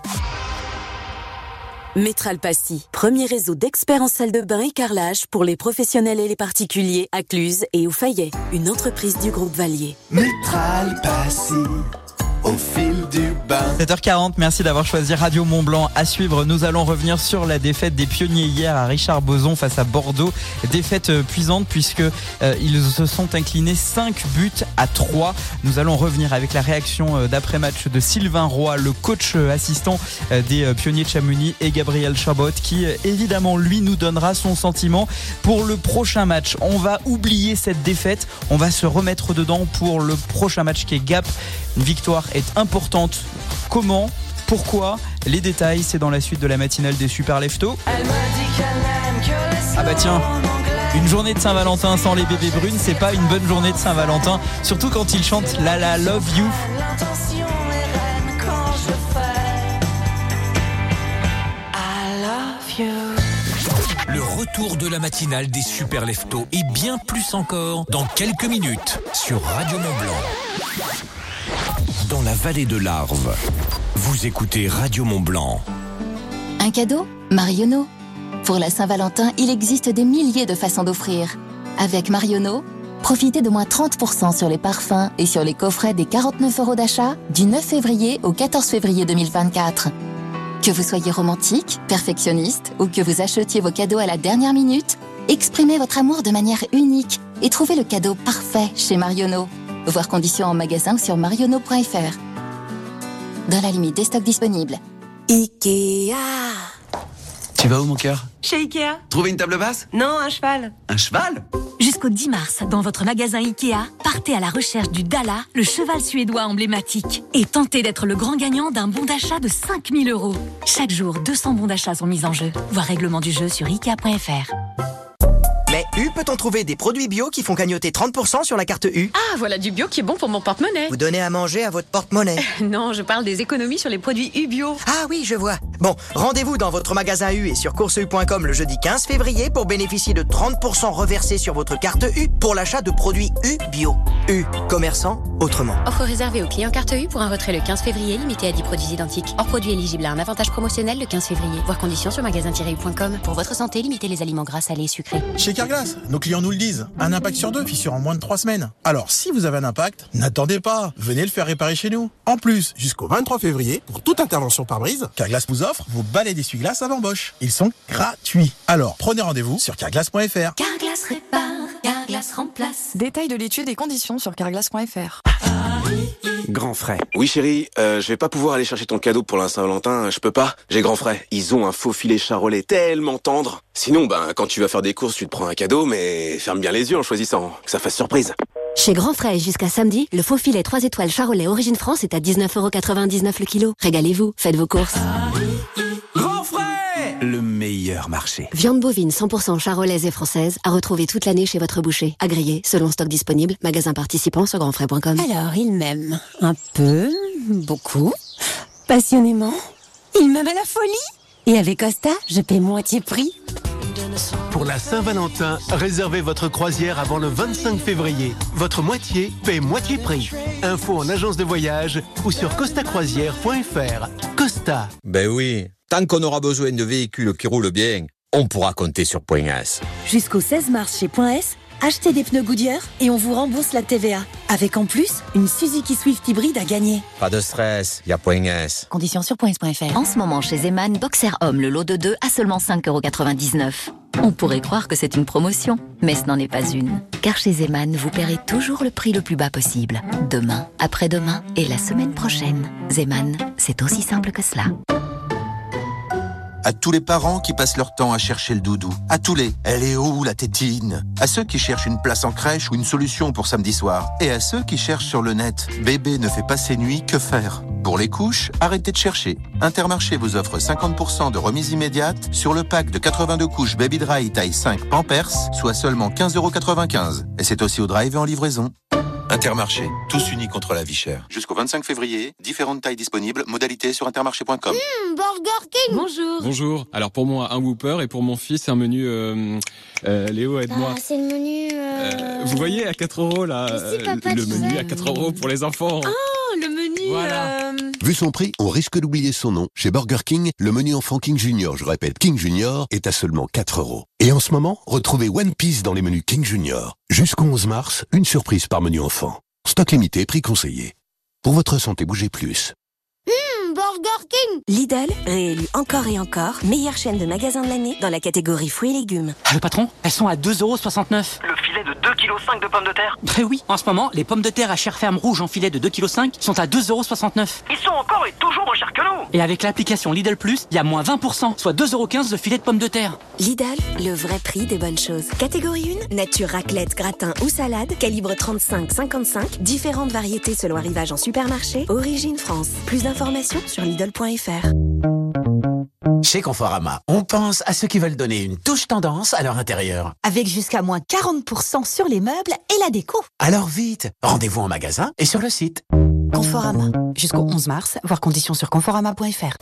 Métral Passy, premier réseau d'experts en salle de bain et carrelage pour les professionnels et les particuliers à Cluse et au Fayet, une entreprise du groupe Valier. Métral Passy, au fil du bain. 7h40, merci d'avoir choisi Radio Mont Blanc. À suivre, nous allons revenir sur la défaite des pionniers hier à Richard Boson face à Bordeaux. Défaite euh, puisante puisque euh, ils se sont inclinés 5 buts à 3. Nous allons revenir avec la réaction euh, d'après-match de Sylvain Roy, le coach assistant des pionniers de Chamonix et Gabriel Chabot qui évidemment lui nous donnera son sentiment pour le prochain match. On va oublier cette défaite, on va se remettre dedans pour le prochain match qui est Gap. Une victoire est importante. Comment? Pourquoi? Les détails, c'est dans la suite de la matinale des Super Leftos. Ah bah tiens, une journée de Saint-Valentin sans les bébés brunes, c'est pas une bonne journée de Saint-Valentin. Surtout quand ils chantent La La Love You. Le retour de la matinale des super leftos et bien plus encore dans quelques minutes sur Radio Mont Blanc. Dans la vallée de l'Arve, vous écoutez Radio Mont Blanc. Un cadeau Marionneau. Pour la Saint-Valentin, il existe des milliers de façons d'offrir. Avec Marionneau, profitez de moins 30% sur les parfums et sur les coffrets des 49 euros d'achat du 9 février au 14 février 2024. Que vous soyez romantique, perfectionniste ou que vous achetiez vos cadeaux à la dernière minute, exprimez votre amour de manière unique et trouvez le cadeau parfait chez Marionneau. Voir conditions en magasin ou sur marionneau.fr. dans la limite des stocks disponibles. Ikea. Tu vas où mon cœur? Chez Ikea Trouver une table basse? Non, un cheval. Un cheval? Jusqu'au 10 mars, dans votre magasin Ikea, partez à la recherche du Dala, le cheval suédois emblématique, et tentez d'être le grand gagnant d'un bon d'achat de 5000 euros. Chaque jour, 200 bons d'achat sont mis en jeu. Voir règlement du jeu sur ikea.fr. Mais U peut-on trouver des produits bio qui font cagnoter 30% sur la carte U Ah, voilà du bio qui est bon pour mon porte-monnaie. Vous donnez à manger à votre porte-monnaie. non, je parle des économies sur les produits U bio. Ah oui, je vois. Bon, rendez-vous dans votre magasin U et sur courseu.com le jeudi 15 février pour bénéficier de 30% reversés sur votre carte U pour l'achat de produits U bio. U, commerçant autrement. Offre réservée aux clients carte U pour un retrait le 15 février limité à 10 produits identiques. Hors produit éligible à un avantage promotionnel le 15 février. Voir conditions sur magasin-u.com. Pour votre santé, limitez les aliments gras, salés et sucrés. Chez Carglass, nos clients nous le disent. Un impact sur deux, fissure en moins de 3 semaines. Alors, si vous avez un impact, n'attendez pas. Venez le faire réparer chez nous. En plus, jusqu'au 23 février, pour toute intervention par brise, Carglass vous offre vos balais d'essuie-glace avant Bosch. Ils sont gratuits. Alors, prenez rendez-vous sur carglass.fr. Carglass répare, Carglass remplace. Détails de l'étude et conditions sur carglass.fr. Grand frais. Oui chérie, euh, je vais pas pouvoir aller chercher ton cadeau pour la Saint-Valentin, je peux pas. J'ai grand frais. Ils ont un faux filet charolais tellement tendre. Sinon, ben, quand tu vas faire des courses, tu te prends un cadeau, mais ferme bien les yeux en choisissant, que ça fasse surprise. Chez Grand Frais, jusqu'à samedi, le faux filet 3 étoiles Charolais Origine France est à 19,99€ le kilo. Régalez-vous, faites vos courses. Meilleur marché. Viande bovine 100% charolaise et française à retrouver toute l'année chez votre boucher. Agréé, selon stock disponible, magasin participant sur grandfrais.com. Alors, il m'aime. Un peu, beaucoup, passionnément. Il m'aime à la folie. Et avec Costa, je paie moitié prix. Pour la Saint-Valentin, réservez votre croisière avant le 25 février. Votre moitié paie moitié prix. Info en agence de voyage ou sur costacroisière.fr. Costa. Ben oui, tant qu'on aura besoin de véhicules qui roulent bien, on pourra compter sur Point S. Jusqu'au 16 mars chez Point S, achetez des pneus Goodyear et on vous rembourse la TVA. Avec en plus, une Suzuki Swift hybride à gagner. Pas de stress, y a Point S. Conditions sur points.fr. En ce moment, chez Zeman, Boxer Homme, le lot de 2 à seulement 5,99€. On pourrait croire que c'est une promotion, mais ce n'en est pas une. Car chez Zeman, vous paierez toujours le prix le plus bas possible. Demain, après-demain et la semaine prochaine. Zeman, c'est aussi simple que cela. À tous les parents qui passent leur temps à chercher le doudou. À tous les Elle est où la tétine? À ceux qui cherchent une place en crèche ou une solution pour samedi soir. Et à ceux qui cherchent sur le net Bébé ne fait pas ses nuits, que faire? Pour les couches, arrêtez de chercher. Intermarché vous offre 50% de remise immédiate sur le pack de 82 couches Baby Dry taille 5 Pampers, soit seulement 15,95€. Et c'est aussi au drive et en livraison. Intermarché, tous unis contre la vie chère. Jusqu'au 25 février, différentes tailles disponibles, modalités sur intermarché.com. Burger King Bonjour Bonjour. Alors pour moi, un Whooper et pour mon fils, un menu... Euh, euh, Léo, aide-moi. Ah, c'est le menu... Euh, vous voyez, à 4 euros, là. Mais si, papa, le menu sais. à 4 euros pour les enfants. Oh, le menu... Voilà. euh, Vu son prix, on risque d'oublier son nom. Chez Burger King, le menu enfant King Junior, je répète King Junior, est à seulement 4 euros. Et en ce moment, retrouvez One Piece dans les menus King Junior. Jusqu'au 11 mars, une surprise par menu enfant. Stock limité, prix conseillé. Pour votre santé, bougez plus. Burger King Lidl, réélu encore et encore, meilleure chaîne de magasins de l'année dans la catégorie fruits et légumes. Ah, le patron, elles sont à 2,69€. Le filet de 2,5 kg de pommes de terre Très oui, en ce moment, les pommes de terre à chair ferme rouge en filet de 2,5 kg sont à 2,69€. Ils sont encore et toujours moins chers que nous Et avec l'application Lidl Plus, il y a moins 20%, soit 2,15€ le filet de pommes de terre. Lidl, le vrai prix des bonnes choses. Catégorie 1, nature raclette, gratin ou salade, calibre 35-55, différentes variétés selon arrivage en supermarché, origine France. Plus d'informations sur Lidl.fr. Chez Conforama, on pense à ceux qui veulent donner une touche tendance à leur intérieur. Avec jusqu'à moins 40% sur les meubles et la déco. Alors vite, rendez-vous en magasin et sur le site. Conforama. Jusqu'au 11 mars, voir conditions sur conforama.fr.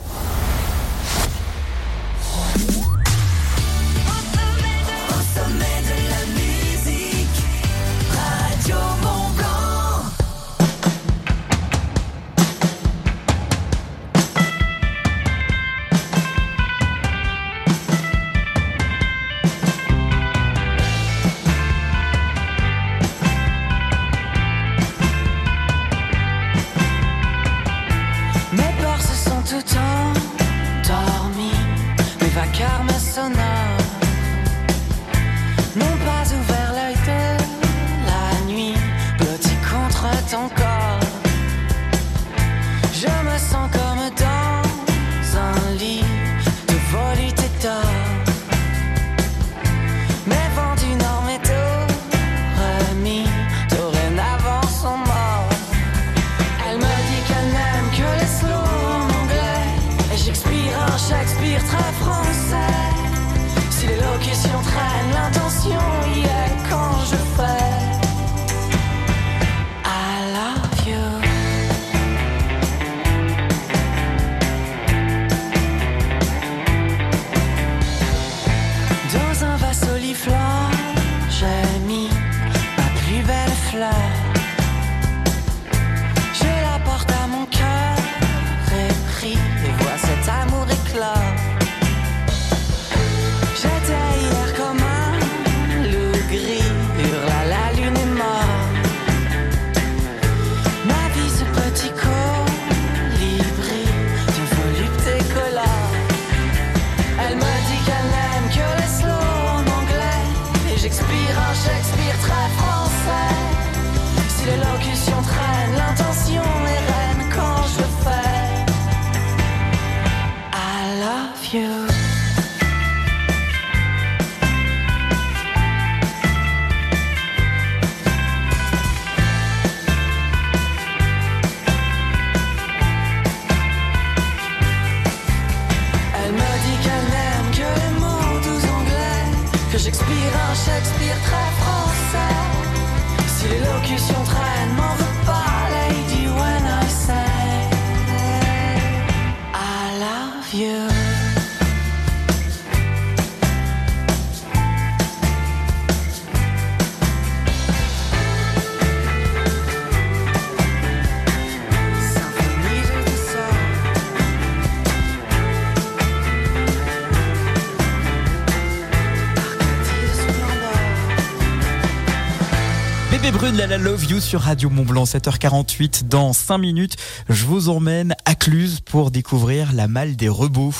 Brune, la la love you sur Radio Mont Blanc, 7h48. Dans 5 minutes, je vous emmène à Cluse pour découvrir la malle des rebaux.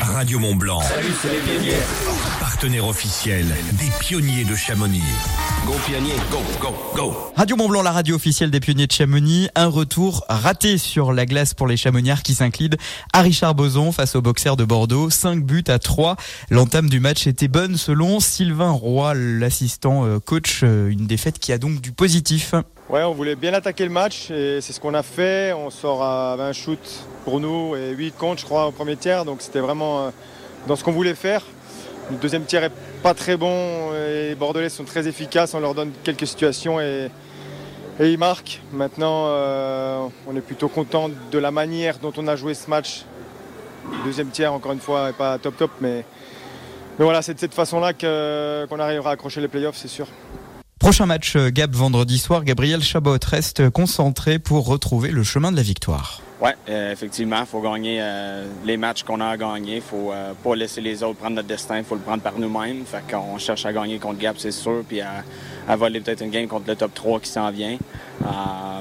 Radio Mont Blanc. Salut, c'est les pionniers. Partenaire officiel des pionniers de Chamonix. Go pionnier, go, go, go. Radio Mont Blanc, la radio officielle des pionniers de Chamonix. Un retour raté sur la glace pour les Chamonniards qui s'inclinent à Richard Boson face au boxer de Bordeaux. 5 buts à 3. L'entame du match était bonne selon Sylvain Roy, l'assistant euh, coach. Euh, Une défaite qui a donc du positif. Ouais, on voulait bien attaquer le match et c'est ce qu'on a fait. On sort à 20 shoots pour nous et 8 contre, je crois, au premier tiers. Donc c'était vraiment euh, dans ce qu'on voulait faire. Le deuxième tiers est pas très bon et les Bordelais sont très efficaces. On leur donne quelques situations et, ils marquent. Maintenant, euh, on est plutôt content de la manière dont on a joué ce match. Le deuxième tiers, encore une fois, n'est pas top top, mais, voilà, c'est de cette façon-là qu'on arrivera à accrocher les playoffs, c'est sûr. Prochain match euh, Gap vendredi soir. Gabriel Chabot reste concentré pour retrouver le chemin de la victoire. Oui, effectivement, il faut gagner euh, les matchs qu'on a à gagner. Il faut euh, pas laisser les autres prendre notre destin. Il faut le prendre par nous-mêmes. Fait qu'on cherche à gagner contre Gap, c'est sûr, puis à, à voler peut-être une game contre le top 3 qui s'en vient. Euh,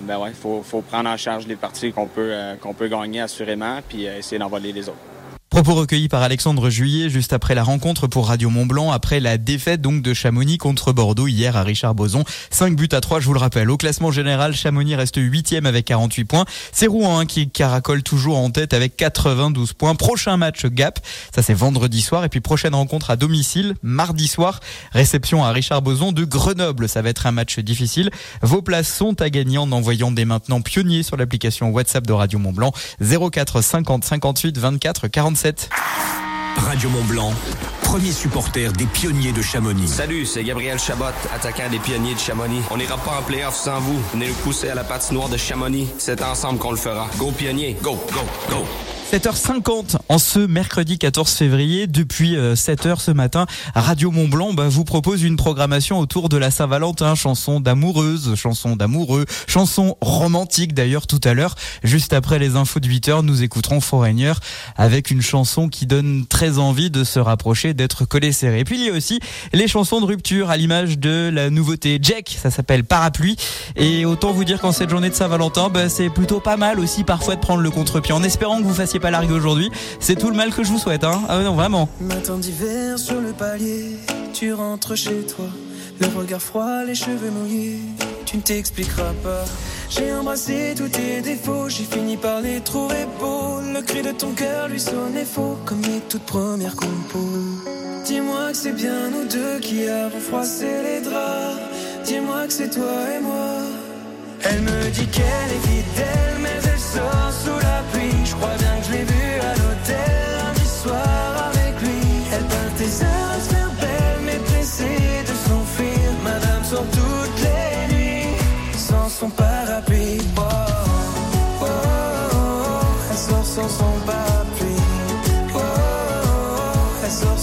ben ouais, il faut, faut prendre en charge les parties qu'on peut, euh, qu'on peut gagner assurément, puis euh, essayer d'en voler les autres. Propos recueillis par Alexandre Juillet juste après la rencontre pour Radio Mont Blanc, après la défaite donc de Chamonix contre Bordeaux hier à Richard Boson. 5 buts à 3, je vous le rappelle. Au classement général, Chamonix reste 8 avec 48 points. C'est Rouen hein, qui caracole toujours en tête avec 92 points. Prochain match Gap, ça c'est vendredi soir. Et puis prochaine rencontre à domicile, mardi soir, réception à Richard Boson de Grenoble. Ça va être un match difficile. Vos places sont à gagner en envoyant dès maintenant pionnier sur l'application WhatsApp de Radio Mont Blanc 04 50 58 24 47. Radio Mont Blanc, premier supporter des pionniers de Chamonix. Salut, c'est Gabriel Chabot, attaquant des pionniers de Chamonix. On n'ira pas en playoff sans vous. Venez nous pousser à la patinoire de Chamonix. C'est ensemble qu'on le fera. Go pionnier, go, go, go. 7h50 en ce mercredi 14 février. Depuis euh, 7h ce matin, Radio Mont Blanc bah, vous propose une programmation autour de la Saint-Valentin. Chansons d'amoureuses, chansons d'amoureux, chansons romantiques d'ailleurs tout à l'heure. Juste après les infos de 8h, nous écouterons Foreigner avec une chanson qui donne très envie de se rapprocher, d'être collé serré. Et puis il y a aussi les chansons de rupture à l'image de la nouveauté Jack, ça s'appelle Parapluie. Et autant vous dire qu'en cette journée de Saint-Valentin, bah, c'est plutôt pas mal aussi parfois de prendre le contre-pied en espérant que vous fassiez pas larguer aujourd'hui. C'est tout le mal que je vous souhaite, hein. Ah non, vraiment. Matin d'hiver le palier, tu rentres chez toi. Le regard froid, les cheveux mouillés, tu ne t'expliqueras pas. J'ai embrassé tous tes défauts, j'ai fini par les trouver beaux. Le cri de ton cœur lui sonnait faux, comme les toutes premières compos. Dis-moi que c'est bien nous deux qui avons froissé les draps. Dis-moi que c'est toi et moi. Elle me dit qu'elle est fidèle, mais elle sort sous la pluie. Je crois bien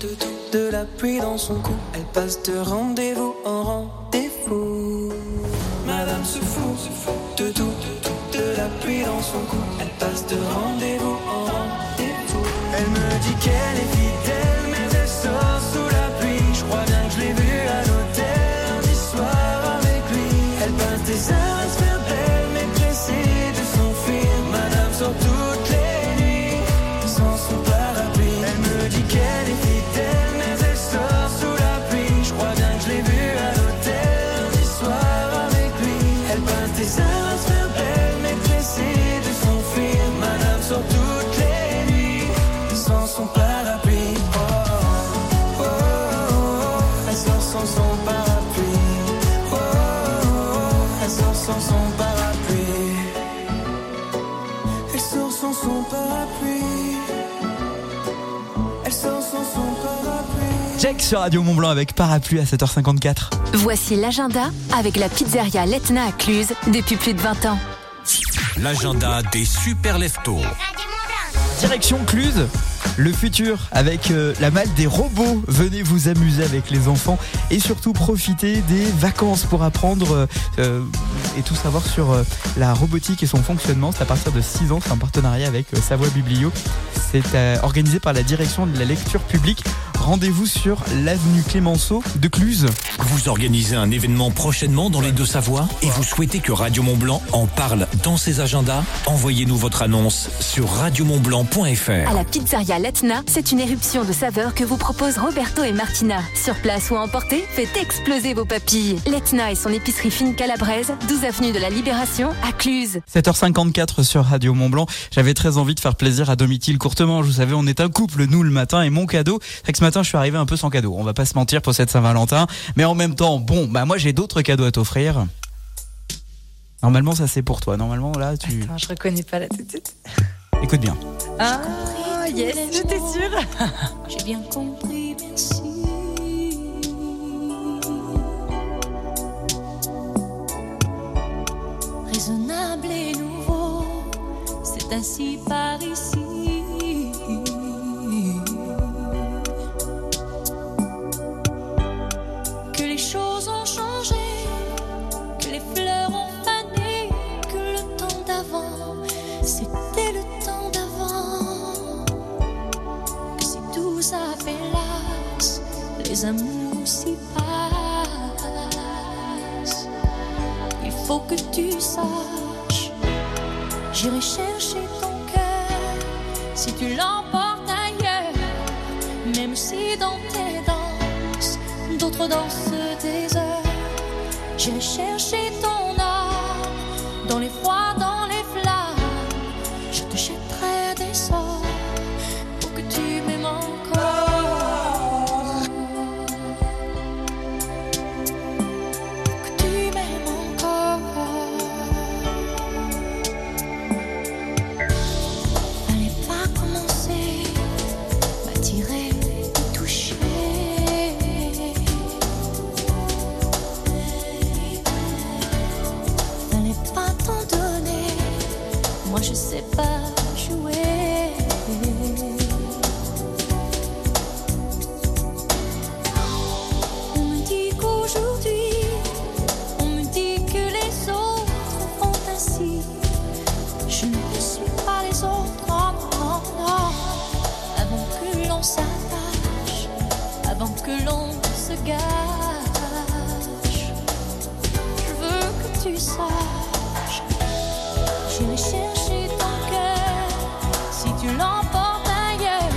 de de la pluie dans son cou. Elle passe de rendez-vous en rendez-vous. Madame se fout, de tout, de la pluie dans son cou. Elle passe de rendez-vous sur Radio Mont Blanc avec parapluie à 7h54. Voici l'agenda avec la pizzeria Letna à Cluse depuis plus de 20 ans. L'agenda des super leftos. Direction Cluse, le futur avec euh, la malle des robots. Venez vous amuser avec les enfants et surtout profiter des vacances pour apprendre euh, euh, et tout savoir sur euh, la robotique et son fonctionnement. C'est à partir de 6 ans, c'est un partenariat avec euh, Savoie Biblio. C'est euh, organisé par la direction de la lecture publique. Rendez-vous sur l'avenue Clémenceau de Cluse. Vous organisez un événement prochainement dans les deux Savoies et vous souhaitez que Radio Mont Blanc en parle dans ses agendas? Envoyez-nous votre annonce sur radiomontblanc.fr. À la pizzeria Letna, c'est une éruption de saveurs que vous proposent Roberto et Martina. Sur place ou à emporter, faites exploser vos papilles. Letna et son épicerie fine calabraise, 12 avenue de la Libération, à Cluse. 7h54 sur Radio Mont Blanc. J'avais très envie de faire plaisir à Domitil courtement. Vous savez, on est un couple, nous, le matin. Et mon cadeau, c'est que ce matin, je suis arrivé un peu sans cadeau. On va pas se mentir pour cette Saint-Valentin. Mais en même temps, bon, bah, moi, j'ai d'autres cadeaux à t'offrir. Normalement, ça, c'est pour toi. Normalement, là, tu. Attends, je reconnais pas de suite. Écoute bien. Ah, yes, j'étais sûre. J'ai bien compris, merci. Raisonnable et nouveau, c'est ainsi par ici. Les amours s'y passent. Il faut que tu saches, j'irai chercher ton cœur si tu l'emportes ailleurs, même si dans tes danses, d'autres dansent des heures. J'irai chercher ton je veux que tu saches. J'irai chercher ton cœur si tu l'emportes ailleurs,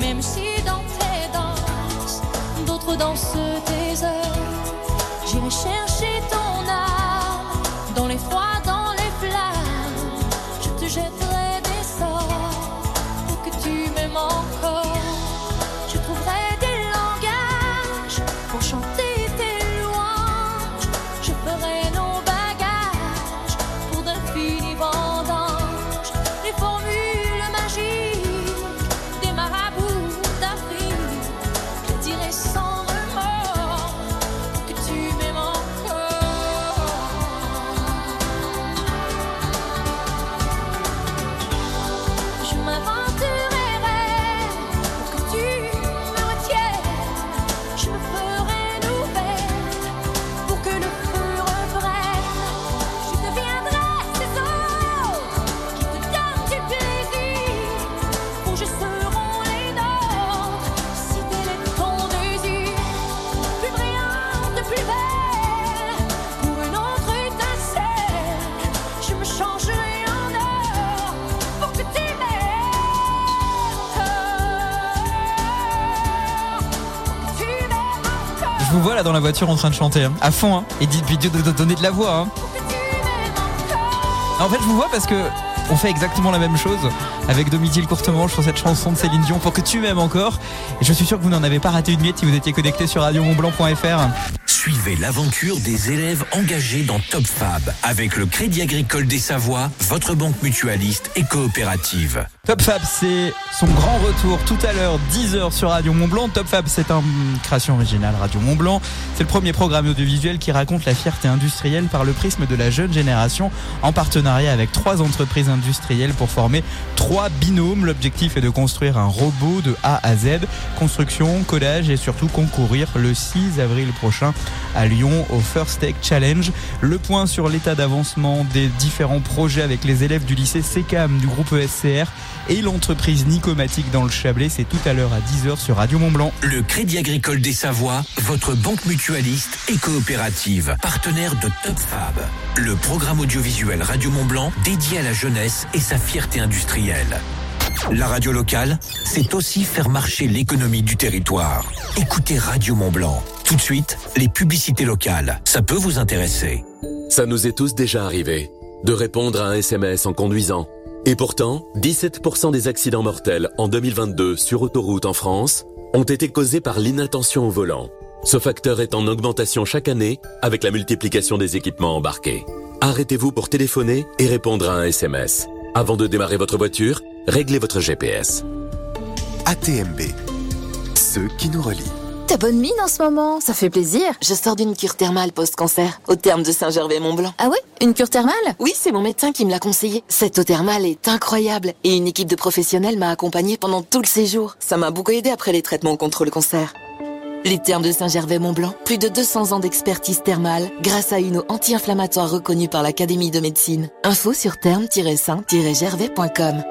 même si dans tes danses, d'autres dansent tes heures. J'irai chercher dans la voiture en train de chanter, hein, à fond, hein, et puis de donner de la voix. Hein. En fait, je vous vois parce que on fait exactement la même chose avec Domitil Courtemanche sur cette chanson de Céline Dion pour que tu m'aimes encore. Et je suis sûr que vous n'en avez pas raté une miette si vous étiez connecté sur radiomontblanc.fr. l'aventure des élèves engagés dans Top Fab avec le Crédit Agricole des Savoies, votre banque mutualiste et coopérative. Top Fab, c'est son grand retour tout à l'heure, 10h sur Radio Mont-Blanc. Top Fab, c'est une création originale Radio Mont-Blanc. C'est le premier programme audiovisuel qui raconte la fierté industrielle par le prisme de la jeune génération en partenariat avec trois entreprises industrielles pour former trois binômes. L'objectif est de construire un robot de A à Z, construction, codage et surtout concourir le 6 avril prochain à Lyon au First Tech Challenge. Le point sur l'état d'avancement des différents projets avec les élèves du lycée CECAM du groupe ESCR et l'entreprise Nicomatique dans le Chablais, c'est tout à l'heure à 10h sur Radio Mont-Blanc. Le Crédit Agricole des Savoies, votre banque mutualiste et coopérative, partenaire de Top Fab, le programme audiovisuel Radio Mont-Blanc dédié à la jeunesse et sa fierté industrielle. La radio locale, c'est aussi faire marcher l'économie du territoire. Écoutez Radio Mont-Blanc. Tout de suite, les publicités locales. Ça peut vous intéresser. Ça nous est tous déjà arrivé de répondre à un SMS en conduisant. Et pourtant, 17% des accidents mortels en 2022 sur autoroute en France ont été causés par l'inattention au volant. Ce facteur est en augmentation chaque année avec la multiplication des équipements embarqués. Arrêtez-vous pour téléphoner et répondre à un SMS. Avant de démarrer votre voiture, réglez votre GPS. ATMB. Ceux qui nous relient. T'as bonne mine en ce moment, ça fait plaisir. Je sors d'une cure thermale post-cancer, au terme de Saint-Gervais-Mont-Blanc. Ah ouais Une cure thermale? Oui, c'est mon médecin qui me l'a conseillé. Cette eau thermale est incroyable et une équipe de professionnels m'a accompagnée pendant tout le séjour. Ça m'a beaucoup aidé après les traitements contre le cancer. Les termes de Saint-Gervais-Mont-Blanc, plus de 200 ans d'expertise thermale grâce à une eau anti-inflammatoire reconnue par l'Académie de médecine. Info sur terme-saint-gervais.com.